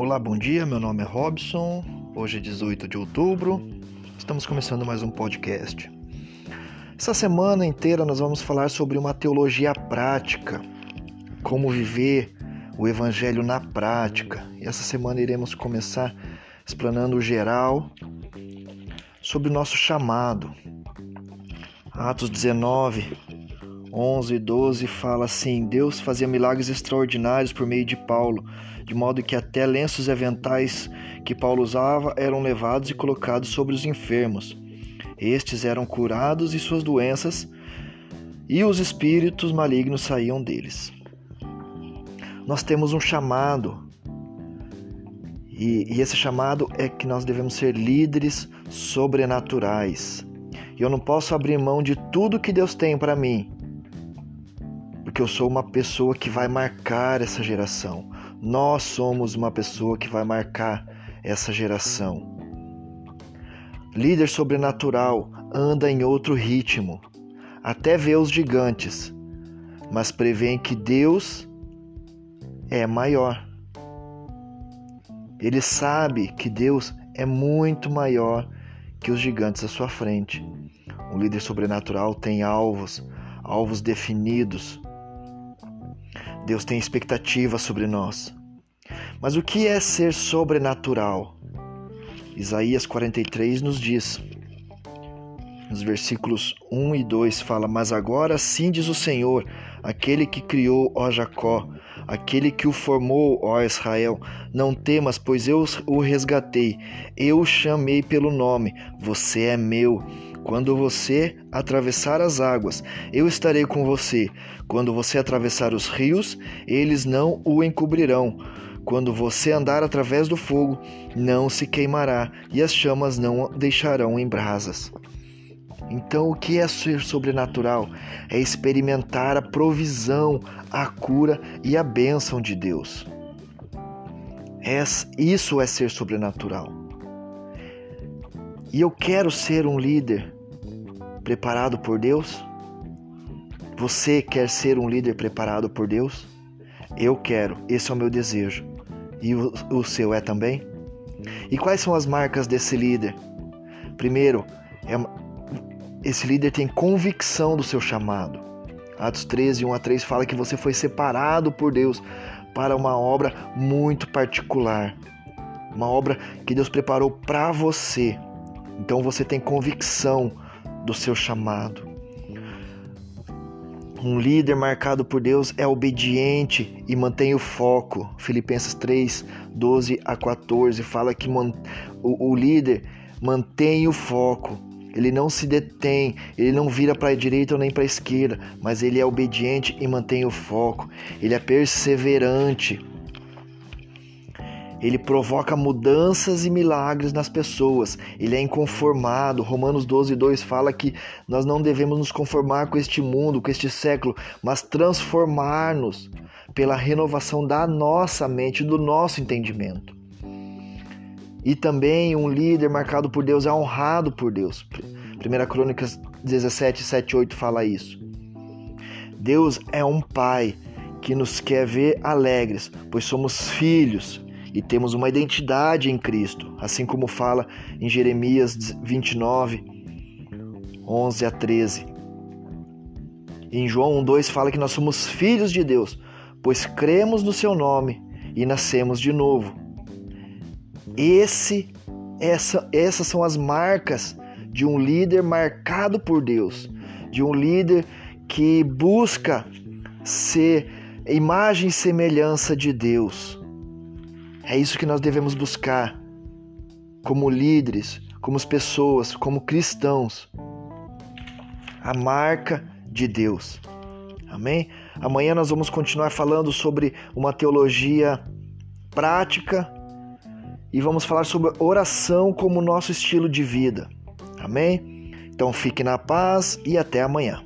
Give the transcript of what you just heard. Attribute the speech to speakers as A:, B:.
A: Olá, bom dia. Meu nome é Robson. Hoje é 18 de outubro. Estamos começando mais um podcast. Essa semana inteira nós vamos falar sobre uma teologia prática, como viver o evangelho na prática. E essa semana iremos começar explanando o geral sobre o nosso chamado. Atos 19, 11 e 12 fala assim: Deus fazia milagres extraordinários por meio de Paulo de modo que até lenços e aventais que Paulo usava eram levados e colocados sobre os enfermos. Estes eram curados de suas doenças e os espíritos malignos saíam deles. Nós temos um chamado, e, e esse chamado é que nós devemos ser líderes sobrenaturais. E eu não posso abrir mão de tudo que Deus tem para mim, porque eu sou uma pessoa que vai marcar essa geração. Nós somos uma pessoa que vai marcar essa geração. Líder sobrenatural anda em outro ritmo, até vê os gigantes, mas prevê que Deus é maior. Ele sabe que Deus é muito maior que os gigantes à sua frente. Um líder sobrenatural tem alvos, alvos definidos, Deus tem expectativa sobre nós. Mas o que é ser sobrenatural? Isaías 43 nos diz, nos versículos 1 e 2 fala: Mas agora sim diz o Senhor, aquele que criou, ó Jacó, aquele que o formou, ó Israel, não temas, pois eu o resgatei, eu o chamei pelo nome, você é meu. Quando você atravessar as águas, eu estarei com você. Quando você atravessar os rios, eles não o encobrirão. Quando você andar através do fogo, não se queimará, e as chamas não deixarão em brasas. Então, o que é ser sobrenatural? É experimentar a provisão, a cura e a bênção de Deus. É, isso é ser sobrenatural. E eu quero ser um líder preparado por Deus? Você quer ser um líder preparado por Deus? Eu quero, esse é o meu desejo. E o, o seu é também? E quais são as marcas desse líder? Primeiro, é, esse líder tem convicção do seu chamado. Atos 13, 1 a 3 fala que você foi separado por Deus para uma obra muito particular. Uma obra que Deus preparou para você. Então você tem convicção do seu chamado. Um líder marcado por Deus é obediente e mantém o foco. Filipenses 3, 12 a 14 fala que o, líder mantém o foco. Ele não se detém, ele não vira para a direita nem para a esquerda, mas ele é obediente e mantém o foco. Ele é perseverante. Ele provoca mudanças e milagres nas pessoas. Ele é inconformado. Romanos 12, 2 fala que nós não devemos nos conformar com este mundo, com este século, mas transformar-nos pela renovação da nossa mente, do nosso entendimento. E também um líder marcado por Deus é honrado por Deus. 1 Crônicas 17, 7, 8 fala isso. Deus é um pai que nos quer ver alegres, pois somos filhos e temos uma identidade em Cristo, assim como fala em Jeremias 29, 11 a 13. Em João 1,2 fala que nós somos filhos de Deus, pois cremos no seu nome e nascemos de novo. Esse, essa, essas são as marcas de um líder marcado por Deus, de um líder que busca ser imagem e semelhança de Deus. É isso que nós devemos buscar como líderes, como pessoas, como cristãos. A marca de Deus. Amém? Amanhã nós vamos continuar falando sobre uma teologia prática e vamos falar sobre oração como nosso estilo de vida. Amém? Então fique na paz e até amanhã.